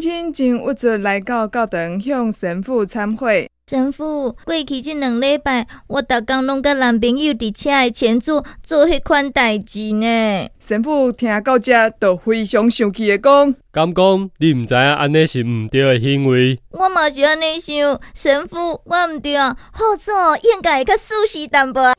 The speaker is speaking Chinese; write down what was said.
亲亲真有来到教堂向神父忏悔。神父，过去这两礼拜，我逐工拢甲男朋友伫车的前座做迄款代志呢。神父听到这，就非常生气的讲：，敢讲你毋知影安尼是毋对的行为？我嘛是安尼想，神父，我毋对，好做应该会较舒适淡薄。